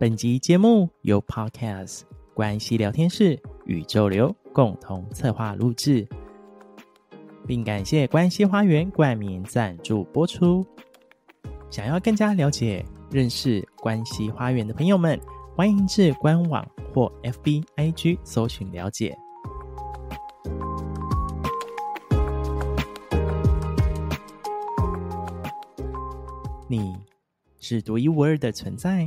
本集节目由 Podcast 关系聊天室宇宙流共同策划录制，并感谢关系花园冠名赞助播出。想要更加了解、认识关系花园的朋友们，欢迎至官网或 FB IG 搜寻了解。你是独一无二的存在。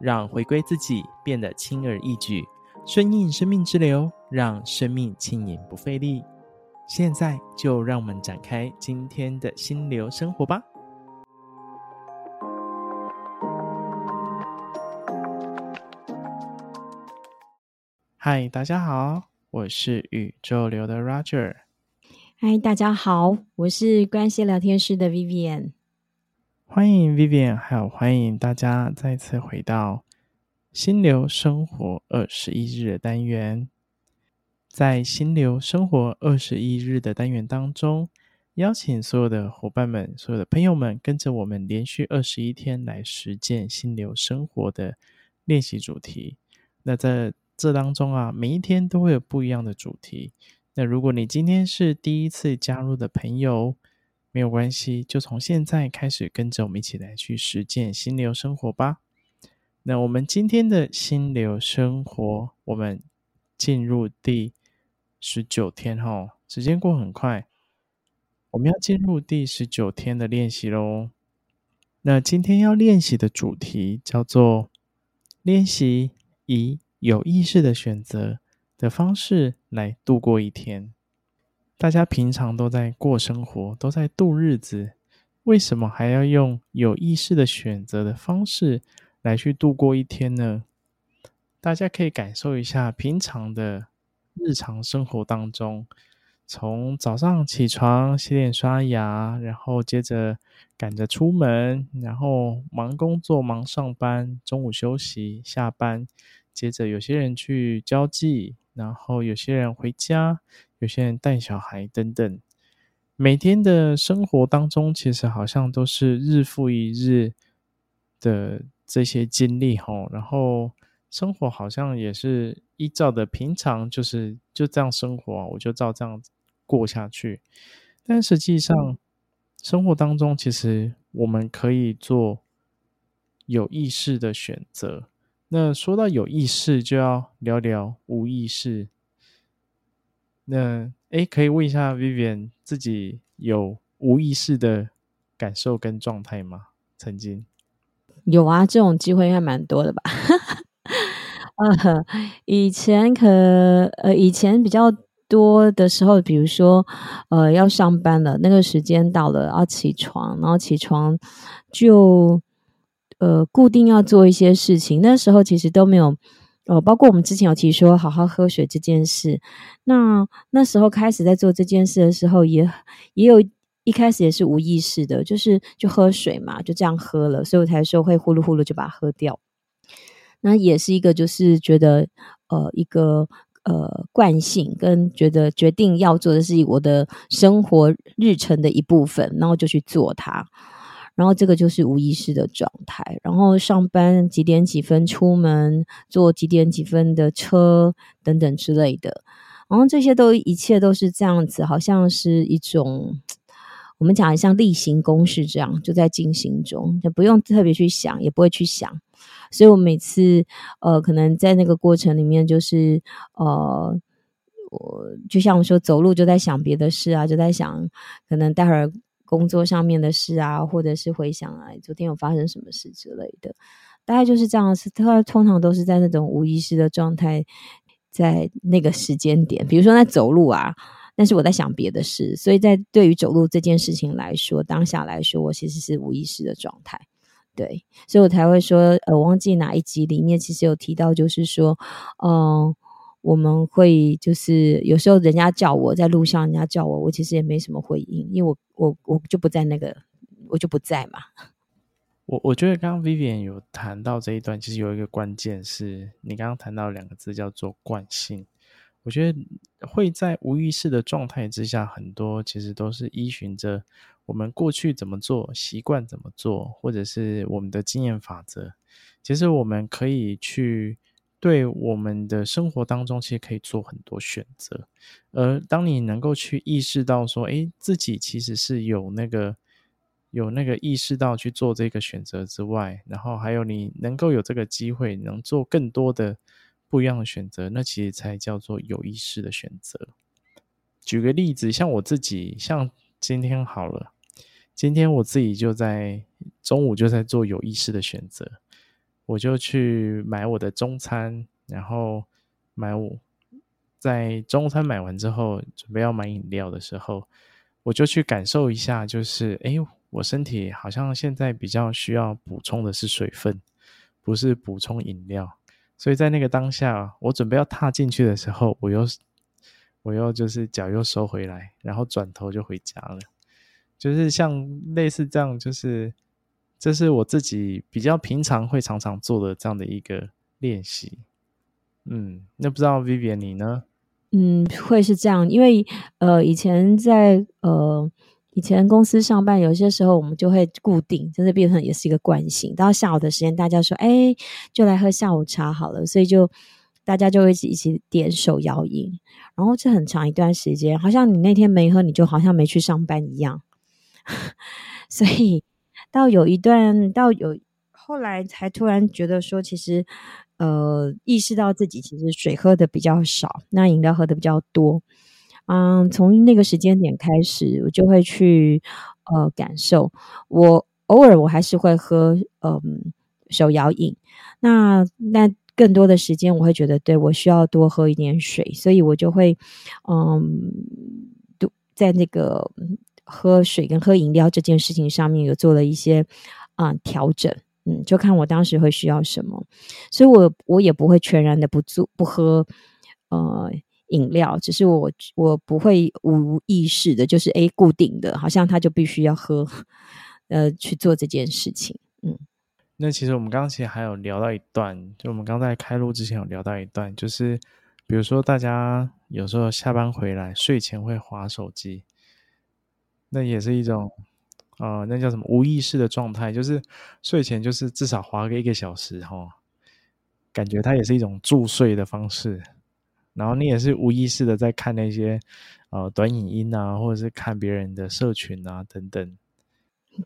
让回归自己变得轻而易举，顺应生命之流，让生命轻盈不费力。现在就让我们展开今天的心流生活吧。嗨，大家好，我是宇宙流的 Roger。嗨，大家好，我是关系聊天室的 Vivian。欢迎 Vivian，还有欢迎大家再次回到心流生活二十一日的单元。在心流生活二十一日的单元当中，邀请所有的伙伴们、所有的朋友们，跟着我们连续二十一天来实践心流生活的练习主题。那在这当中啊，每一天都会有不一样的主题。那如果你今天是第一次加入的朋友，没有关系，就从现在开始跟着我们一起来去实践心流生活吧。那我们今天的心流生活，我们进入第十九天哈，时间过很快，我们要进入第十九天的练习喽。那今天要练习的主题叫做练习以有意识的选择的方式来度过一天。大家平常都在过生活，都在度日子，为什么还要用有意识的选择的方式来去度过一天呢？大家可以感受一下平常的日常生活当中，从早上起床洗脸刷牙，然后接着赶着出门，然后忙工作忙上班，中午休息下班，接着有些人去交际，然后有些人回家。有些人带小孩等等，每天的生活当中，其实好像都是日复一日的这些经历吼，然后生活好像也是依照的平常，就是就这样生活，我就照这样过下去。但实际上，生活当中其实我们可以做有意识的选择。那说到有意识，就要聊聊无意识。那诶，可以问一下 Vivian 自己有无意识的感受跟状态吗？曾经有啊，这种机会应该蛮多的吧？呃，以前可呃，以前比较多的时候，比如说呃，要上班了，那个时间到了，要起床，然后起床就呃，固定要做一些事情，那时候其实都没有。哦，包括我们之前有提说好好喝水这件事，那那时候开始在做这件事的时候也，也也有一开始也是无意识的，就是就喝水嘛，就这样喝了，所以我才说会呼噜呼噜就把它喝掉。那也是一个就是觉得呃一个呃惯性，跟觉得决定要做的是我的生活日程的一部分，然后就去做它。然后这个就是无意识的状态，然后上班几点几分出门，坐几点几分的车等等之类的，然后这些都一切都是这样子，好像是一种我们讲像例行公事这样就在进行中，就不用特别去想，也不会去想，所以我每次呃可能在那个过程里面就是呃我就像我说走路就在想别的事啊，就在想可能待会儿。工作上面的事啊，或者是回想啊，昨天有发生什么事之类的，大概就是这样子。他通常都是在那种无意识的状态，在那个时间点，比如说在走路啊，但是我在想别的事，所以在对于走路这件事情来说，当下来说，我其实是无意识的状态。对，所以我才会说，呃，忘记哪一集里面其实有提到，就是说，嗯、我们会就是有时候人家叫我在路上，人家叫我，我其实也没什么回应，因为我我我就不在那个，我就不在嘛。我我觉得刚刚 Vivian 有谈到这一段，其实有一个关键是你刚刚谈到两个字叫做惯性。我觉得会在无意识的状态之下，很多其实都是依循着我们过去怎么做、习惯怎么做，或者是我们的经验法则。其实我们可以去对我们的生活当中，其实可以做很多选择。而当你能够去意识到说，诶，自己其实是有那个。有那个意识到去做这个选择之外，然后还有你能够有这个机会，能做更多的不一样的选择，那其实才叫做有意识的选择。举个例子，像我自己，像今天好了，今天我自己就在中午就在做有意识的选择，我就去买我的中餐，然后买我在中餐买完之后，准备要买饮料的时候，我就去感受一下，就是哎。我身体好像现在比较需要补充的是水分，不是补充饮料。所以在那个当下，我准备要踏进去的时候，我又我又就是脚又收回来，然后转头就回家了。就是像类似这样，就是这是我自己比较平常会常常做的这样的一个练习。嗯，那不知道 Vivian 你呢？嗯，会是这样，因为呃，以前在呃。以前公司上班，有些时候我们就会固定，就是变成也是一个惯性。到下午的时间，大家说：“哎，就来喝下午茶好了。”所以就大家就一起一起点手摇饮。然后这很长一段时间，好像你那天没喝，你就好像没去上班一样。所以到有一段，到有后来才突然觉得说，其实呃，意识到自己其实水喝的比较少，那饮料喝的比较多。嗯，从那个时间点开始，我就会去呃感受。我偶尔我还是会喝嗯手摇饮，那那更多的时间我会觉得，对，我需要多喝一点水，所以我就会嗯都在那个喝水跟喝饮料这件事情上面有做了一些啊、调整。嗯，就看我当时会需要什么，所以我我也不会全然的不做不喝呃。饮料只是我我不会无意识的，就是诶固定的，好像他就必须要喝，呃去做这件事情。嗯，那其实我们刚刚其实还有聊到一段，就我们刚在开录之前有聊到一段，就是比如说大家有时候下班回来睡前会划手机，那也是一种呃那叫什么无意识的状态，就是睡前就是至少花个一个小时哈、哦，感觉它也是一种助睡的方式。然后你也是无意识的在看那些呃短影音啊，或者是看别人的社群啊等等。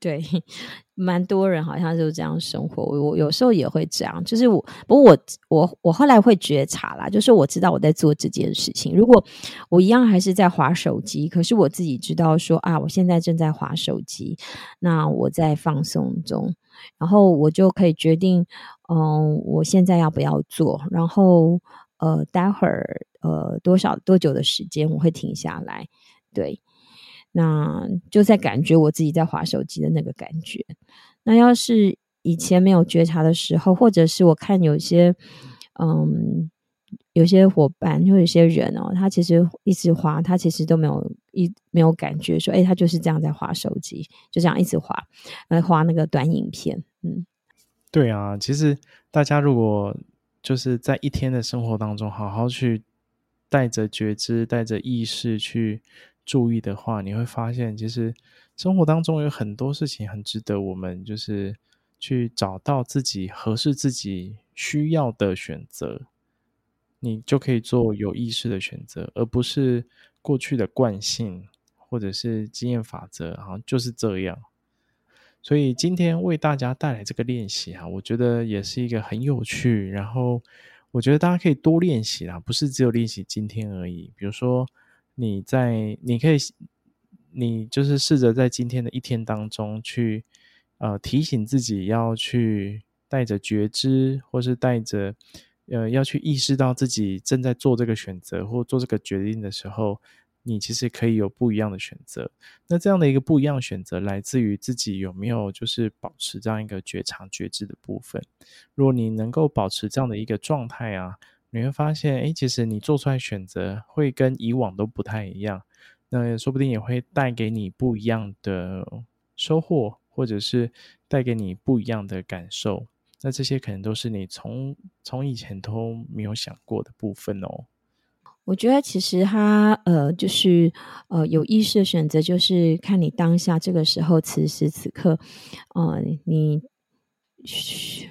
对，蛮多人好像就是这样生活。我有时候也会这样，就是我不过我我我后来会觉察啦，就是我知道我在做这件事情。如果我一样还是在滑手机，可是我自己知道说啊，我现在正在滑手机，那我在放松中，然后我就可以决定，嗯，我现在要不要做，然后。呃，待会儿呃，多少多久的时间我会停下来？对，那就在感觉我自己在滑手机的那个感觉。那要是以前没有觉察的时候，或者是我看有些嗯，有些伙伴，就有些人哦，他其实一直滑，他其实都没有一没有感觉说，哎，他就是这样在滑手机，就这样一直滑，来滑那个短影片。嗯，对啊，其实大家如果。就是在一天的生活当中，好好去带着觉知、带着意识去注意的话，你会发现，其实生活当中有很多事情很值得我们就是去找到自己合适自己需要的选择，你就可以做有意识的选择，而不是过去的惯性或者是经验法则，好像就是这样。所以今天为大家带来这个练习啊，我觉得也是一个很有趣，然后我觉得大家可以多练习啦，不是只有练习今天而已。比如说你在，你可以，你就是试着在今天的一天当中去，呃，提醒自己要去带着觉知，或是带着，呃，要去意识到自己正在做这个选择或做这个决定的时候，你其实可以有不一样的选择。那这样的一个不一样选择，来自于自己有没有就是保持这样一个觉察觉知的部分。如果你能够保持这样的一个状态啊，你会发现，哎，其实你做出来选择会跟以往都不太一样。那说不定也会带给你不一样的收获，或者是带给你不一样的感受。那这些可能都是你从从以前都没有想过的部分哦。我觉得其实他呃，就是呃，有意识的选择，就是看你当下这个时候，此时此刻，呃，你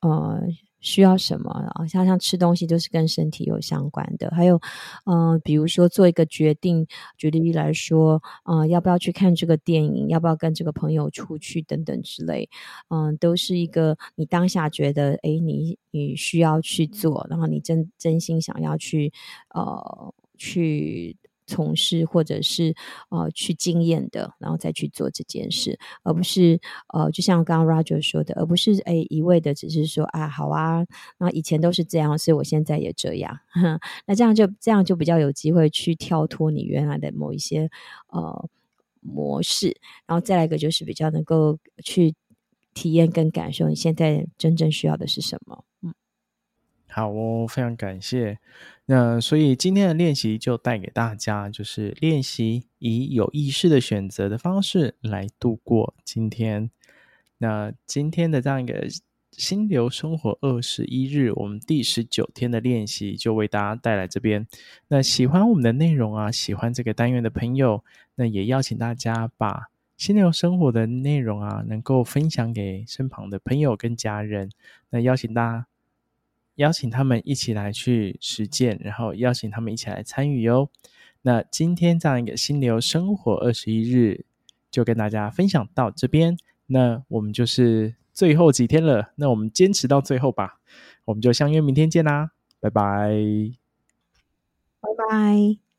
呃。需要什么啊？像像吃东西都是跟身体有相关的，还有，嗯、比如说做一个决定，举例来说，嗯、要不要去看这个电影，要不要跟这个朋友出去等等之类，嗯、都是一个你当下觉得，诶，你你需要去做，然后你真真心想要去，呃，去。从事或者是呃去经验的，然后再去做这件事，而不是呃就像刚刚 Roger 说的，而不是诶一味的只是说啊好啊，那以前都是这样，所以我现在也这样，那这样就这样就比较有机会去跳脱你原来的某一些呃模式，然后再来一个就是比较能够去体验跟感受你现在真正需要的是什么，好哦，非常感谢。那所以今天的练习就带给大家，就是练习以有意识的选择的方式来度过今天。那今天的这样一个心流生活二十一日，我们第十九天的练习就为大家带来这边。那喜欢我们的内容啊，喜欢这个单元的朋友，那也邀请大家把心流生活的内容啊，能够分享给身旁的朋友跟家人。那邀请大家。邀请他们一起来去实践，然后邀请他们一起来参与哟。那今天这样一个心流生活二十一日，就跟大家分享到这边。那我们就是最后几天了，那我们坚持到最后吧。我们就相约明天见啦，拜拜，拜拜。